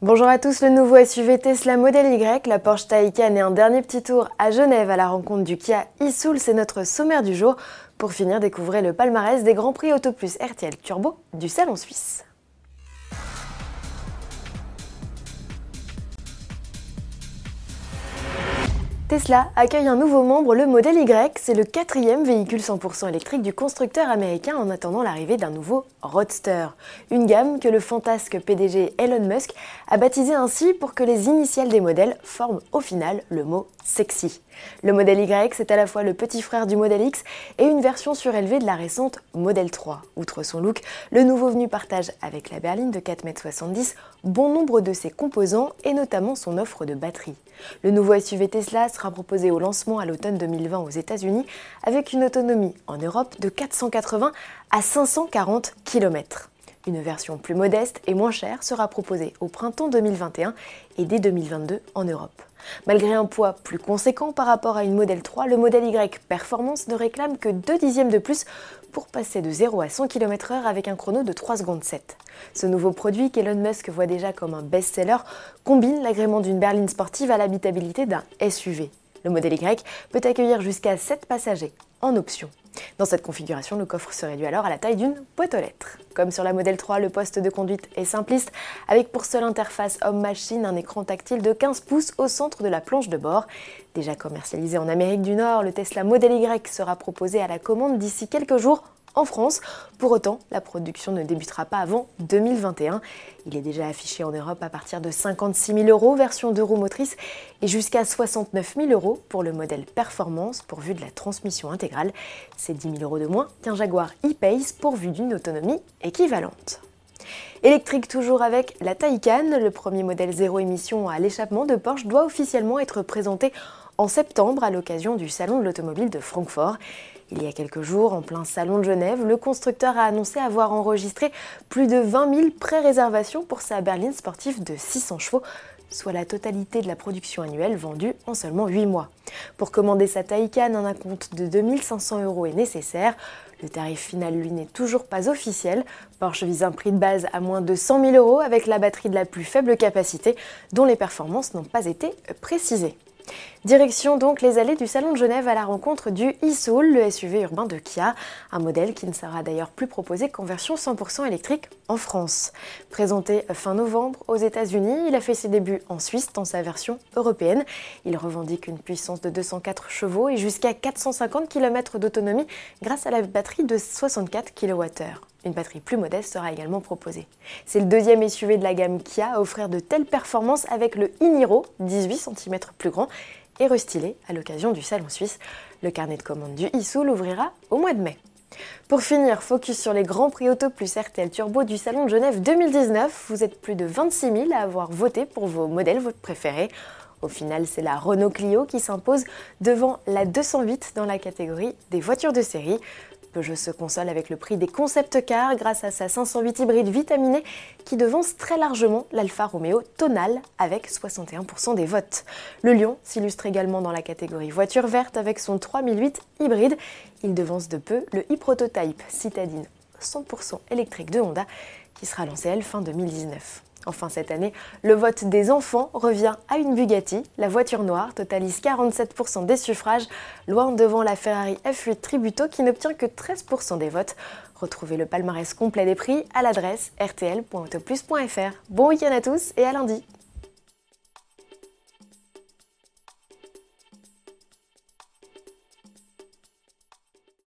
Bonjour à tous, le nouveau SUV Tesla Model Y, la Porsche Taycan et un dernier petit tour à Genève à la rencontre du Kia e-Soul, c'est notre sommaire du jour. Pour finir, découvrez le palmarès des Grands Prix Auto Plus RTL Turbo du Salon Suisse. Tesla accueille un nouveau membre, le Model Y. C'est le quatrième véhicule 100% électrique du constructeur américain en attendant l'arrivée d'un nouveau Roadster. Une gamme que le fantasque PDG Elon Musk a baptisé ainsi pour que les initiales des modèles forment au final le mot sexy. Le Model Y, c'est à la fois le petit frère du Model X et une version surélevée de la récente Model 3. Outre son look, le nouveau venu partage avec la berline de 4,70 m bon nombre de ses composants et notamment son offre de batterie. Le nouveau SUV Tesla sera proposé au lancement à l'automne 2020 aux États-Unis avec une autonomie en Europe de 480 à 540 km. Une version plus modeste et moins chère sera proposée au printemps 2021 et dès 2022 en Europe. Malgré un poids plus conséquent par rapport à une Model 3, le modèle Y Performance ne réclame que 2 dixièmes de plus pour passer de 0 à 100 km/h avec un chrono de 3 secondes 7. Ce nouveau produit qu'Elon Musk voit déjà comme un best-seller combine l'agrément d'une berline sportive à l'habitabilité d'un SUV. Le modèle Y peut accueillir jusqu'à 7 passagers en option. Dans cette configuration, le coffre se réduit alors à la taille d'une boîte aux lettres. Comme sur la Model 3, le poste de conduite est simpliste, avec pour seule interface homme-machine un écran tactile de 15 pouces au centre de la planche de bord. Déjà commercialisé en Amérique du Nord, le Tesla Model Y sera proposé à la commande d'ici quelques jours en France. Pour autant, la production ne débutera pas avant 2021. Il est déjà affiché en Europe à partir de 56 000 euros version deux roues motrices et jusqu'à 69 000 euros pour le modèle performance pourvu de la transmission intégrale. C'est 10 000 euros de moins qu'un Jaguar e-Pace pourvu d'une autonomie équivalente. Électrique toujours avec la Taycan, le premier modèle zéro émission à l'échappement de Porsche doit officiellement être présenté en septembre à l'occasion du Salon de l'automobile de Francfort. Il y a quelques jours, en plein salon de Genève, le constructeur a annoncé avoir enregistré plus de 20 000 pré-réservations pour sa berline sportive de 600 chevaux, soit la totalité de la production annuelle vendue en seulement 8 mois. Pour commander sa Taycan, un acompte de 2500 euros est nécessaire. Le tarif final, lui, n'est toujours pas officiel. Porsche vise un prix de base à moins de 100 000 euros avec la batterie de la plus faible capacité, dont les performances n'ont pas été précisées. Direction donc les allées du Salon de Genève à la rencontre du e-Soul, le SUV urbain de Kia, un modèle qui ne sera d'ailleurs plus proposé qu'en version 100% électrique en France. Présenté fin novembre aux États-Unis, il a fait ses débuts en Suisse dans sa version européenne. Il revendique une puissance de 204 chevaux et jusqu'à 450 km d'autonomie grâce à la batterie de 64 kWh. Une batterie plus modeste sera également proposée. C'est le deuxième SUV de la gamme Kia à offrir de telles performances avec le e-Niro, 18 cm plus grand, et restylé à l'occasion du Salon Suisse. Le carnet de commande du e ouvrira au mois de mai. Pour finir, focus sur les grands prix auto plus RTL Turbo du Salon de Genève 2019. Vous êtes plus de 26 000 à avoir voté pour vos modèles votre préférés. Au final, c'est la Renault Clio qui s'impose devant la 208 dans la catégorie des voitures de série. Peugeot se console avec le prix des concept cars grâce à sa 508 hybride vitaminée qui devance très largement l'Alfa Romeo Tonal avec 61% des votes. Le Lion s'illustre également dans la catégorie voiture verte avec son 3008 hybride. Il devance de peu le e-prototype citadine 100% électrique de Honda qui sera lancé elle fin 2019. Enfin, cette année, le vote des enfants revient à une Bugatti. La voiture noire totalise 47% des suffrages, loin devant la Ferrari F8 Tributo qui n'obtient que 13% des votes. Retrouvez le palmarès complet des prix à l'adresse rtl.autoplus.fr. Bon week-end à tous et à lundi